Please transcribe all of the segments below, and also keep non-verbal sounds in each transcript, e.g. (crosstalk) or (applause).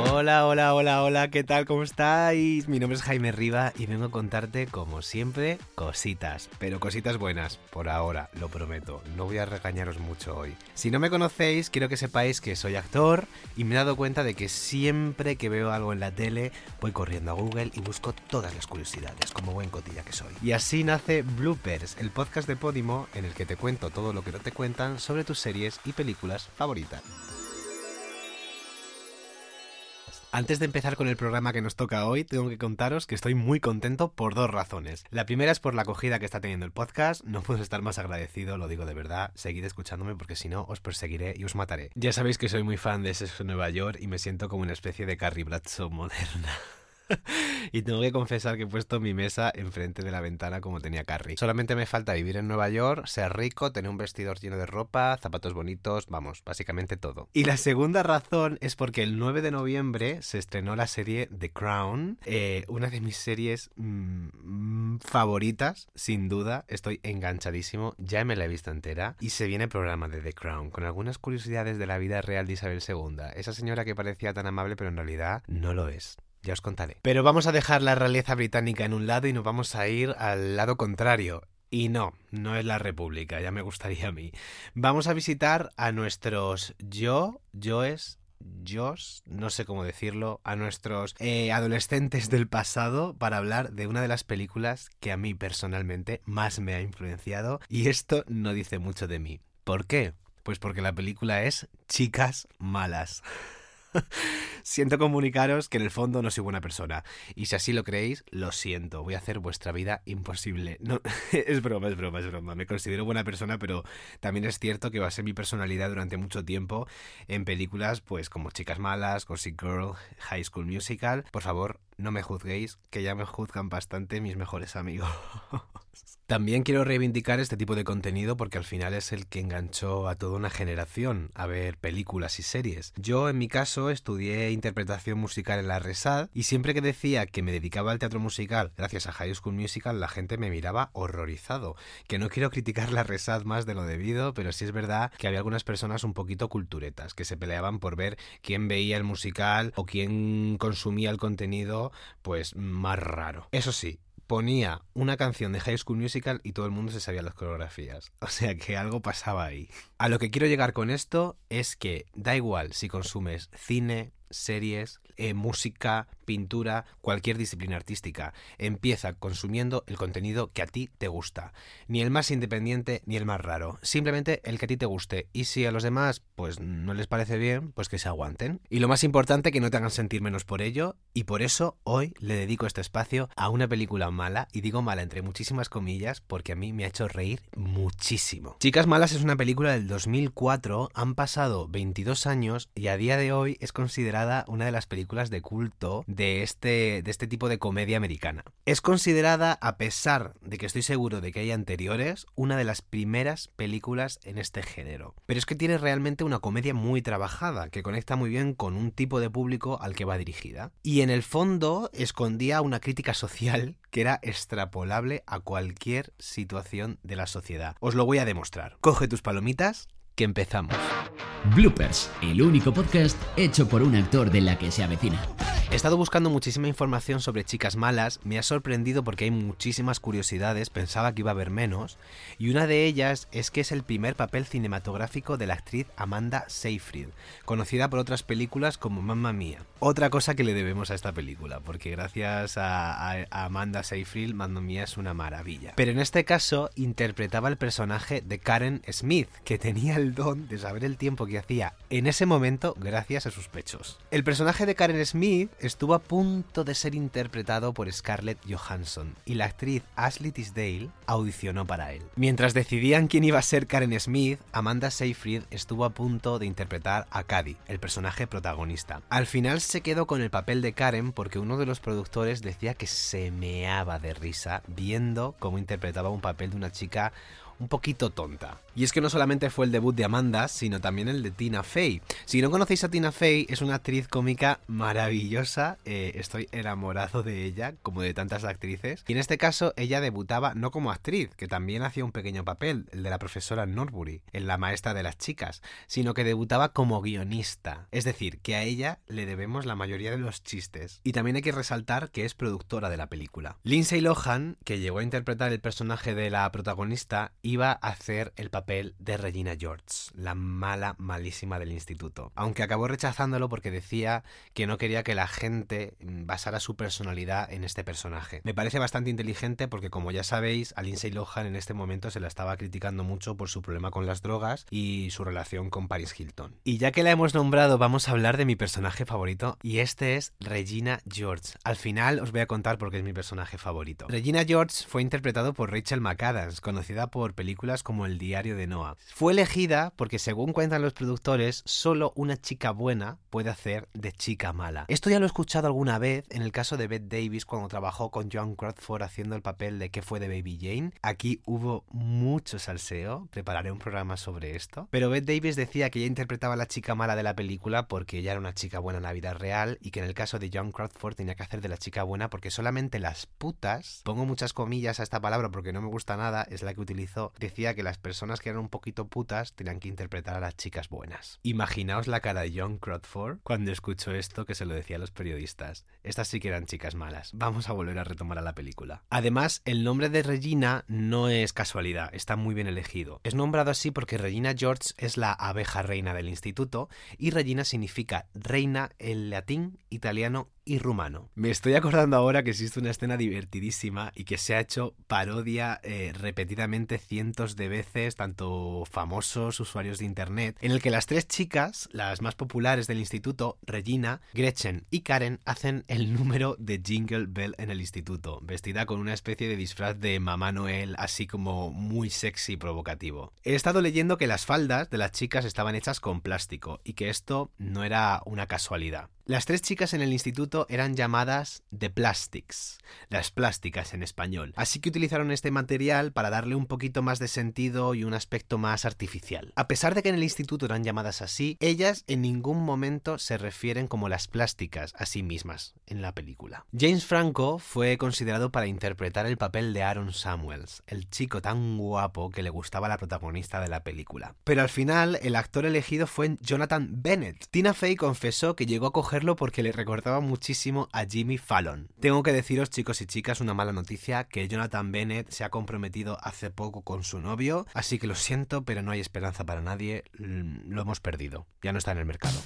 Hola, hola, hola, hola, ¿qué tal? ¿Cómo estáis? Mi nombre es Jaime Riva y vengo a contarte, como siempre, cositas, pero cositas buenas, por ahora, lo prometo, no voy a regañaros mucho hoy. Si no me conocéis, quiero que sepáis que soy actor y me he dado cuenta de que siempre que veo algo en la tele, voy corriendo a Google y busco todas las curiosidades, como buen cotilla que soy. Y así nace Bloopers, el podcast de Podimo en el que te cuento todo lo que no te cuentan sobre tus series y películas favoritas. Antes de empezar con el programa que nos toca hoy, tengo que contaros que estoy muy contento por dos razones. La primera es por la acogida que está teniendo el podcast, no puedo estar más agradecido, lo digo de verdad, seguid escuchándome porque si no os perseguiré y os mataré. Ya sabéis que soy muy fan de ese Nueva York y me siento como una especie de Carrie Bradshaw moderna. (laughs) (laughs) y tengo que confesar que he puesto mi mesa enfrente de la ventana como tenía Carrie. Solamente me falta vivir en Nueva York, ser rico, tener un vestidor lleno de ropa, zapatos bonitos, vamos, básicamente todo. Y la segunda razón es porque el 9 de noviembre se estrenó la serie The Crown, eh, una de mis series mm, favoritas, sin duda. Estoy enganchadísimo, ya me la he visto entera. Y se viene el programa de The Crown, con algunas curiosidades de la vida real de Isabel II. Esa señora que parecía tan amable, pero en realidad no lo es. Ya os contaré. Pero vamos a dejar la realeza británica en un lado y nos vamos a ir al lado contrario. Y no, no es la República, ya me gustaría a mí. Vamos a visitar a nuestros yo, yoes, yos, no sé cómo decirlo, a nuestros eh, adolescentes del pasado para hablar de una de las películas que a mí personalmente más me ha influenciado. Y esto no dice mucho de mí. ¿Por qué? Pues porque la película es Chicas Malas. (laughs) siento comunicaros que en el fondo no soy buena persona. Y si así lo creéis, lo siento. Voy a hacer vuestra vida imposible. No, (laughs) es broma, es broma, es broma. Me considero buena persona, pero también es cierto que va a ser mi personalidad durante mucho tiempo en películas, pues como Chicas Malas, Gossip Girl, High School Musical. Por favor, no me juzguéis, que ya me juzgan bastante mis mejores amigos. (laughs) También quiero reivindicar este tipo de contenido porque al final es el que enganchó a toda una generación a ver películas y series. Yo en mi caso estudié interpretación musical en la RESAD y siempre que decía que me dedicaba al teatro musical gracias a High School Musical la gente me miraba horrorizado. Que no quiero criticar la RESAD más de lo debido, pero sí es verdad que había algunas personas un poquito culturetas que se peleaban por ver quién veía el musical o quién consumía el contenido pues más raro. Eso sí, ponía una canción de High School Musical y todo el mundo se sabía las coreografías. (laughs) O sea que algo pasaba ahí. A lo que quiero llegar con esto es que da igual si consumes cine, series, eh, música, pintura, cualquier disciplina artística. Empieza consumiendo el contenido que a ti te gusta. Ni el más independiente ni el más raro. Simplemente el que a ti te guste. Y si a los demás pues no les parece bien, pues que se aguanten. Y lo más importante, que no te hagan sentir menos por ello. Y por eso hoy le dedico este espacio a una película mala. Y digo mala entre muchísimas comillas porque a mí me ha hecho reír muchísimo. Chicas Malas es una película del 2004. Han pasado 22 años y a día de hoy es considerada una de las películas de culto de este, de este tipo de comedia americana. Es considerada, a pesar de que estoy seguro de que hay anteriores, una de las primeras películas en este género. Pero es que tiene realmente una comedia muy trabajada, que conecta muy bien con un tipo de público al que va dirigida. Y en el fondo escondía una crítica social que era extrapolable a cualquier situación de la sociedad. Os lo voy a demostrar. Coge tus palomitas, que empezamos. Bloopers, el único podcast hecho por un actor de la que se avecina. He estado buscando muchísima información sobre chicas malas, me ha sorprendido porque hay muchísimas curiosidades, pensaba que iba a haber menos, y una de ellas es que es el primer papel cinematográfico de la actriz Amanda Seyfried, conocida por otras películas como Mamma Mía. Otra cosa que le debemos a esta película, porque gracias a, Amanda Seyfried, Mamma Mía es una maravilla. Pero en este caso interpretaba el personaje de Karen Smith, que tenía el don de saber el tiempo que hacía en ese momento gracias a sus pechos. El personaje de Karen Smith estuvo a punto de ser interpretado por Scarlett Johansson y la actriz Ashley Tisdale audicionó para él. Mientras decidían quién iba a ser Karen Smith, Amanda Seyfried estuvo a punto de interpretar a Cady, el personaje protagonista. Al final se quedó con el papel de Karen porque uno de los productores decía que se meaba de risa viendo cómo interpretaba un papel de una chica un poquito tonta. Y es que no solamente fue el debut de Amanda, sino también el de Tina Fey. Si no conocéis a Tina Fey, es una actriz cómica maravillosa. Eh, estoy enamorado de ella, como de tantas actrices. Y en este caso, ella debutaba no como actriz, que también hacía un pequeño papel, el de la profesora Norbury, en La maestra de las chicas, sino que debutaba como guionista. Es decir, que a ella le debemos la mayoría de los chistes. Y también hay que resaltar que es productora de la película. Lindsay Lohan, que llegó a interpretar el personaje de la protagonista, iba a hacer el papel de Regina George, la mala, malísima del instituto. Aunque acabó rechazándolo porque decía que no quería que la gente basara su personalidad en este personaje. Me parece bastante inteligente porque, como ya sabéis, a Lindsay Lohan en este momento se la estaba criticando mucho por su problema con las drogas y su relación con Paris Hilton. Y ya que la hemos nombrado, vamos a hablar de mi personaje favorito y este es Regina George. Al final os voy a contar por qué es mi personaje favorito. Regina George fue interpretado por Rachel McAdams, conocida por películas como El diario de Noah. Fue elegida porque, según cuentan los productores, solo una chica buena puede hacer de chica mala. Esto ya lo he escuchado alguna vez en el caso de Bette Davis cuando trabajó con Joan Crawford haciendo el papel de qué fue de Baby Jane. Aquí hubo mucho salseo, prepararé un programa sobre esto. Pero Bette Davis decía que ella interpretaba a la chica mala de la película porque ella era una chica buena en la vida real y que en el caso de Joan Crawford tenía que hacer de la chica buena porque solamente las putas, pongo muchas comillas a esta palabra porque no me gusta nada, es la que utilizó, decía que las personas que eran un poquito putas tenían que interpretar a las chicas buenas. Imaginaos la cara de John Crawford cuando escuchó esto que se lo decía a los periodistas. Estas sí que eran chicas malas. Vamos a volver a retomar a la película. Además, el nombre de Regina no es casualidad, está muy bien elegido. Es nombrado así porque Regina George es la abeja reina del instituto y Regina significa reina en latín, italiano y rumano. Me estoy acordando ahora que existe una escena divertidísima y que se ha hecho parodia eh, repetidamente cientos de veces, tanto famosos usuarios de internet, en el que las tres chicas, las más populares del instituto, Regina, Gretchen y Karen, hacen el número de Jingle Bell en el instituto, vestida con una especie de disfraz de Mamá Noel, así como muy sexy y provocativo. He estado leyendo que las faldas de las chicas estaban hechas con plástico y que esto no era una casualidad. Las tres chicas en el instituto eran llamadas The Plastics, las plásticas en español, así que utilizaron este material para darle un poquito más de sentido y un aspecto más artificial. A pesar de que en el instituto eran llamadas así, ellas en ningún momento se refieren como las plásticas a sí mismas en la película. James Franco fue considerado para interpretar el papel de Aaron Samuels, el chico tan guapo que le gustaba a la protagonista de la película. Pero al final el actor elegido fue Jonathan Bennett. Tina Fey confesó que llegó a coger porque le recordaba muchísimo a Jimmy Fallon. Tengo que deciros, chicos y chicas, una mala noticia, que Jonathan Bennett se ha comprometido hace poco con su novio, así que lo siento, pero no hay esperanza para nadie, mm, lo hemos perdido, ya no está en el mercado.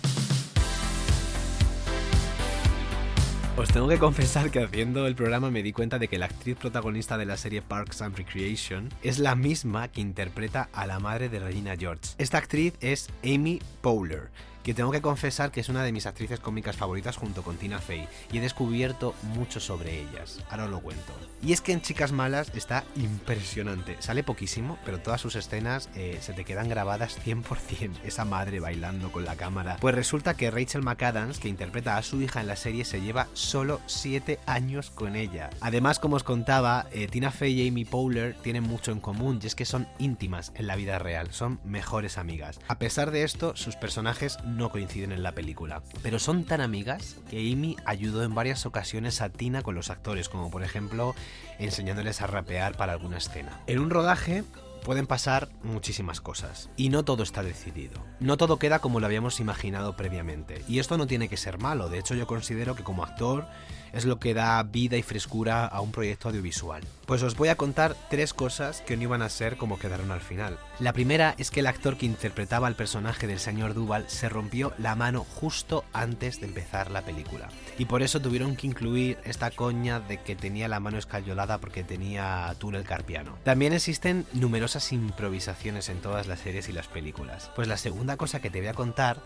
Os tengo que confesar que haciendo el programa me di cuenta de que la actriz protagonista de la serie Parks and Recreation es la misma que interpreta a la madre de Regina George. Esta actriz es Amy Powler que tengo que confesar que es una de mis actrices cómicas favoritas junto con Tina Fey y he descubierto mucho sobre ellas. Ahora os lo cuento. Y es que en Chicas Malas está impresionante. Sale poquísimo, pero todas sus escenas eh, se te quedan grabadas 100%. Esa madre bailando con la cámara. Pues resulta que Rachel McAdams, que interpreta a su hija en la serie, se lleva solo 7 años con ella. Además, como os contaba, eh, Tina Fey y Amy Powler tienen mucho en común y es que son íntimas en la vida real, son mejores amigas. A pesar de esto, sus personajes no coinciden en la película. Pero son tan amigas que Amy ayudó en varias ocasiones a Tina con los actores, como por ejemplo enseñándoles a rapear para alguna escena. En un rodaje pueden pasar muchísimas cosas y no todo está decidido. No todo queda como lo habíamos imaginado previamente. Y esto no tiene que ser malo, de hecho yo considero que como actor es lo que da vida y frescura a un proyecto audiovisual. Pues os voy a contar tres cosas que no iban a ser como quedaron al final. La primera es que el actor que interpretaba al personaje del señor Duval se rompió la mano justo antes de empezar la película. Y por eso tuvieron que incluir esta coña de que tenía la mano escayolada porque tenía túnel carpiano. También existen numerosas improvisaciones en todas las series y las películas. Pues la segunda cosa que te voy a contar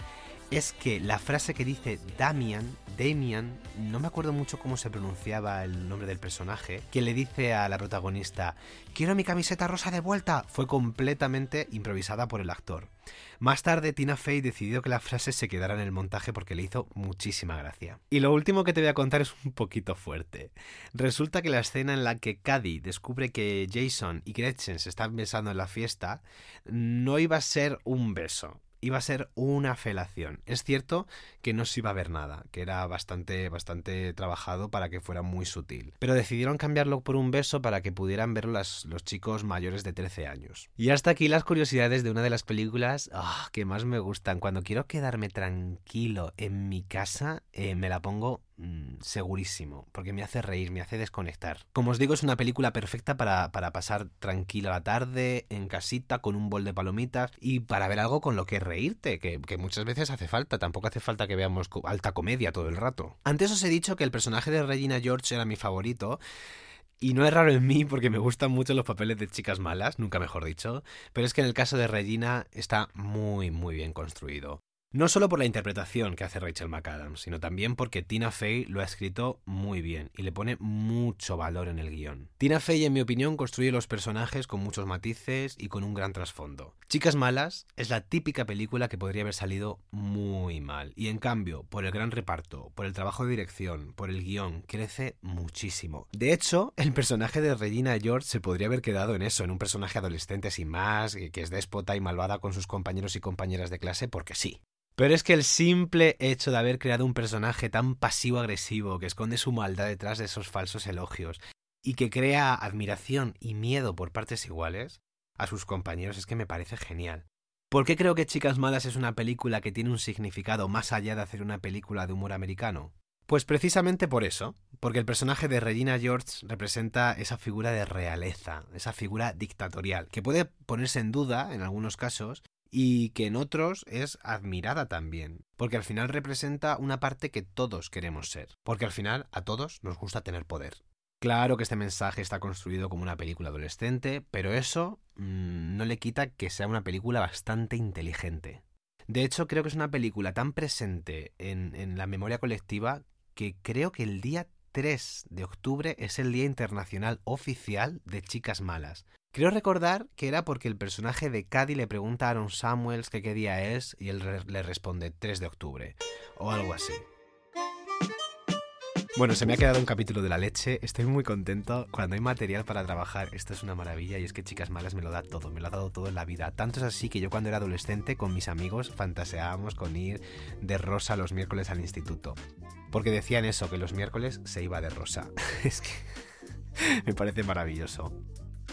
es que la frase que dice Damian Damian, no me acuerdo mucho cómo se pronunciaba el nombre del personaje, que le dice a la protagonista, quiero mi camiseta rosa de vuelta, fue completamente improvisada por el actor. Más tarde, Tina Fey decidió que la frase se quedara en el montaje porque le hizo muchísima gracia. Y lo último que te voy a contar es un poquito fuerte. Resulta que la escena en la que Caddy descubre que Jason y Gretchen se están besando en la fiesta no iba a ser un beso iba a ser una felación. Es cierto que no se iba a ver nada, que era bastante, bastante trabajado para que fuera muy sutil. Pero decidieron cambiarlo por un beso para que pudieran verlo los chicos mayores de 13 años. Y hasta aquí las curiosidades de una de las películas ah, que más me gustan. Cuando quiero quedarme tranquilo en mi casa, eh, me la pongo Mm, segurísimo, porque me hace reír, me hace desconectar. Como os digo, es una película perfecta para, para, pasar tranquila la tarde, en casita, con un bol de palomitas y para ver algo con lo que reírte, que, que muchas veces hace falta, tampoco hace falta que veamos alta comedia todo el rato. Antes os he dicho que el personaje de Regina George era mi favorito. Y no es raro en mí porque me gustan mucho los papeles de chicas malas, nunca mejor dicho, pero es que en el caso de Regina está muy muy bien construido. No solo por la interpretación que hace Rachel McAdams, sino también porque Tina Fey lo ha escrito muy bien y le pone mucho valor en el guion. Tina Fey, en mi opinión, construye los personajes con muchos matices y con un gran trasfondo. Chicas Malas es la típica película que podría haber salido muy mal, y en cambio, por el gran reparto, por el trabajo de dirección, por el guion, crece muchísimo. De hecho, el personaje de Regina George se podría haber quedado en eso, en un personaje adolescente sin más, que es déspota y malvada con sus compañeros y compañeras de clase porque sí. Pero es que el simple hecho de haber creado un personaje tan pasivo-agresivo que esconde su maldad detrás de esos falsos elogios y que crea admiración y miedo por partes iguales a sus compañeros es que me parece genial. ¿Por qué creo que Chicas Malas es una película que tiene un significado más allá de hacer una película de humor americano? Pues precisamente por eso, porque el personaje de Regina George representa esa figura de realeza, esa figura dictatorial, que puede ponerse en duda en algunos casos, y que en otros es admirada también, porque al final representa una parte que todos queremos ser, porque al final a todos nos gusta tener poder. Claro que este mensaje está construido como una película adolescente, pero eso mm, no le quita que sea una película bastante inteligente. De hecho, creo que es una película tan presente en, en la memoria colectiva que creo que el día 3 de octubre es el Día Internacional Oficial de Chicas Malas, Creo recordar que era porque el personaje de Caddy le pregunta a Aaron Samuels qué día es y él le responde 3 de octubre o algo así. Bueno, se me ha quedado un capítulo de la leche. Estoy muy contento. Cuando hay material para trabajar, esto es una maravilla. Y es que Chicas Malas me lo da todo, me lo ha dado todo en la vida. Tanto es así que yo cuando era adolescente con mis amigos fantaseábamos con ir de rosa los miércoles al instituto. Porque decían eso, que los miércoles se iba de rosa. (laughs) es que me parece maravilloso.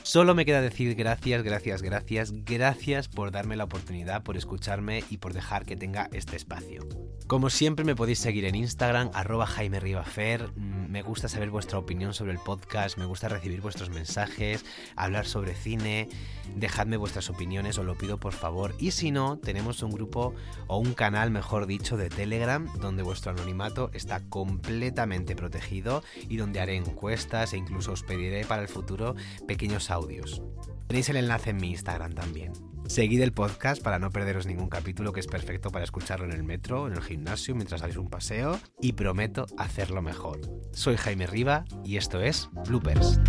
Solo me queda decir gracias, gracias, gracias, gracias por darme la oportunidad, por escucharme y por dejar que tenga este espacio. Como siempre me podéis seguir en Instagram, arroba Jaime Rivafer. Me gusta saber vuestra opinión sobre el podcast, me gusta recibir vuestros mensajes, hablar sobre cine, dejadme vuestras opiniones, os lo pido por favor. Y si no, tenemos un grupo o un canal, mejor dicho, de Telegram, donde vuestro anonimato está completamente protegido y donde haré encuestas e incluso os pediré para el futuro pequeños audios. Tenéis el enlace en mi Instagram también. Seguid el podcast para no perderos ningún capítulo que es perfecto para escucharlo en el metro, en el gimnasio, mientras hagáis un paseo y prometo hacerlo mejor. Soy Jaime Riva y esto es Bloopers.